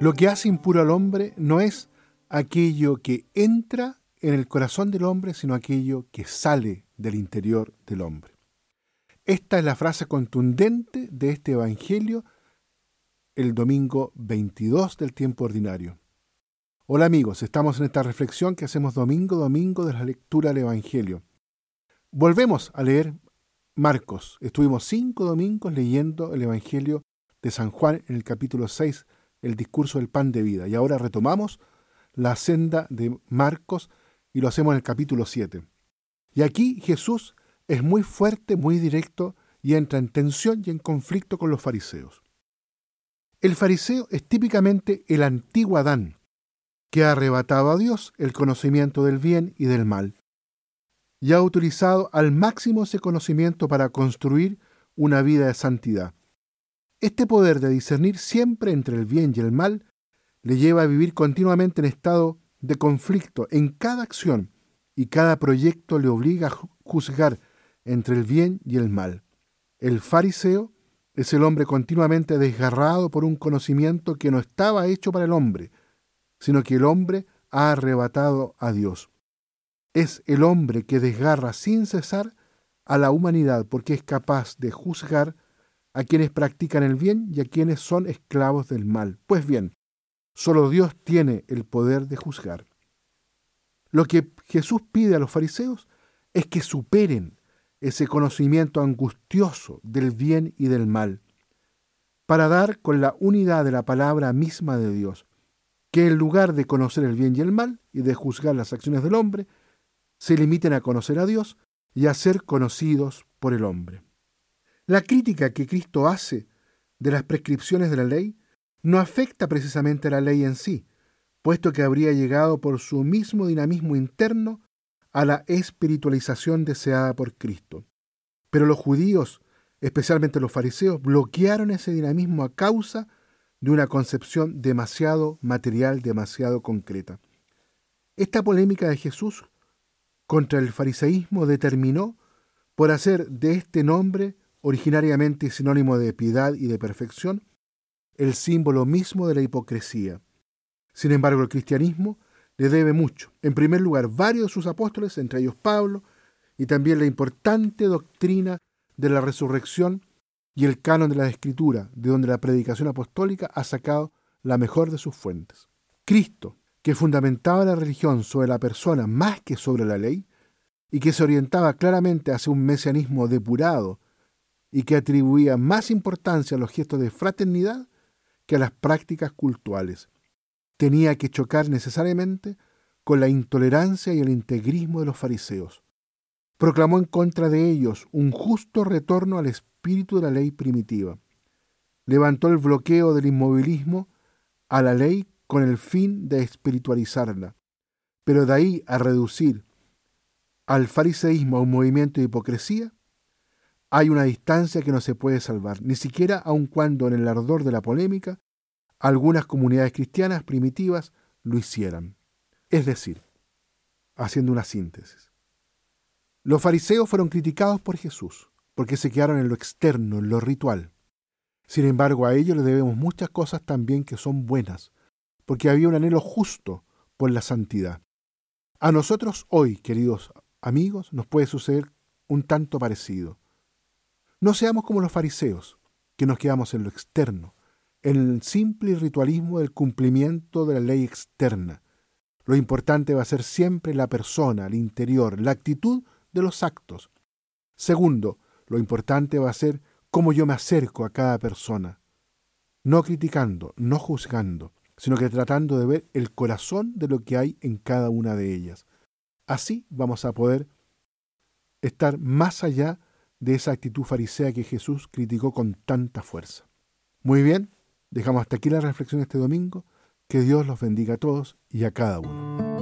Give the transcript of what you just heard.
Lo que hace impuro al hombre no es aquello que entra en el corazón del hombre, sino aquello que sale del interior del hombre. Esta es la frase contundente de este Evangelio el domingo 22 del tiempo ordinario. Hola amigos, estamos en esta reflexión que hacemos domingo domingo de la lectura del Evangelio. Volvemos a leer Marcos. Estuvimos cinco domingos leyendo el Evangelio de San Juan en el capítulo 6, el discurso del pan de vida. Y ahora retomamos la senda de Marcos y lo hacemos en el capítulo 7. Y aquí Jesús es muy fuerte, muy directo y entra en tensión y en conflicto con los fariseos. El fariseo es típicamente el antiguo Adán, que ha arrebatado a Dios el conocimiento del bien y del mal, y ha utilizado al máximo ese conocimiento para construir una vida de santidad. Este poder de discernir siempre entre el bien y el mal le lleva a vivir continuamente en estado de conflicto en cada acción y cada proyecto le obliga a juzgar entre el bien y el mal. El fariseo es el hombre continuamente desgarrado por un conocimiento que no estaba hecho para el hombre, sino que el hombre ha arrebatado a Dios. Es el hombre que desgarra sin cesar a la humanidad porque es capaz de juzgar a quienes practican el bien y a quienes son esclavos del mal. Pues bien, solo Dios tiene el poder de juzgar. Lo que Jesús pide a los fariseos es que superen ese conocimiento angustioso del bien y del mal, para dar con la unidad de la palabra misma de Dios, que en lugar de conocer el bien y el mal y de juzgar las acciones del hombre, se limiten a conocer a Dios y a ser conocidos por el hombre. La crítica que Cristo hace de las prescripciones de la ley no afecta precisamente a la ley en sí, puesto que habría llegado por su mismo dinamismo interno a la espiritualización deseada por Cristo. Pero los judíos, especialmente los fariseos, bloquearon ese dinamismo a causa de una concepción demasiado material, demasiado concreta. Esta polémica de Jesús contra el fariseísmo determinó por hacer de este nombre originariamente sinónimo de piedad y de perfección, el símbolo mismo de la hipocresía. Sin embargo, el cristianismo le debe mucho. En primer lugar, varios de sus apóstoles, entre ellos Pablo, y también la importante doctrina de la resurrección y el canon de la escritura, de donde la predicación apostólica ha sacado la mejor de sus fuentes. Cristo, que fundamentaba la religión sobre la persona más que sobre la ley, y que se orientaba claramente hacia un mesianismo depurado y que atribuía más importancia a los gestos de fraternidad que a las prácticas cultuales. Tenía que chocar necesariamente con la intolerancia y el integrismo de los fariseos. Proclamó en contra de ellos un justo retorno al espíritu de la ley primitiva. Levantó el bloqueo del inmovilismo a la ley con el fin de espiritualizarla, pero de ahí a reducir al fariseísmo a un movimiento de hipocresía, hay una distancia que no se puede salvar, ni siquiera aun cuando en el ardor de la polémica algunas comunidades cristianas primitivas lo hicieran. Es decir, haciendo una síntesis, los fariseos fueron criticados por Jesús porque se quedaron en lo externo, en lo ritual. Sin embargo, a ellos le debemos muchas cosas también que son buenas, porque había un anhelo justo por la santidad. A nosotros hoy, queridos amigos, nos puede suceder un tanto parecido. No seamos como los fariseos, que nos quedamos en lo externo, en el simple ritualismo del cumplimiento de la ley externa. Lo importante va a ser siempre la persona, el interior, la actitud de los actos. Segundo, lo importante va a ser cómo yo me acerco a cada persona, no criticando, no juzgando, sino que tratando de ver el corazón de lo que hay en cada una de ellas. Así vamos a poder estar más allá de esa actitud farisea que Jesús criticó con tanta fuerza. Muy bien, dejamos hasta aquí la reflexión este domingo. Que Dios los bendiga a todos y a cada uno.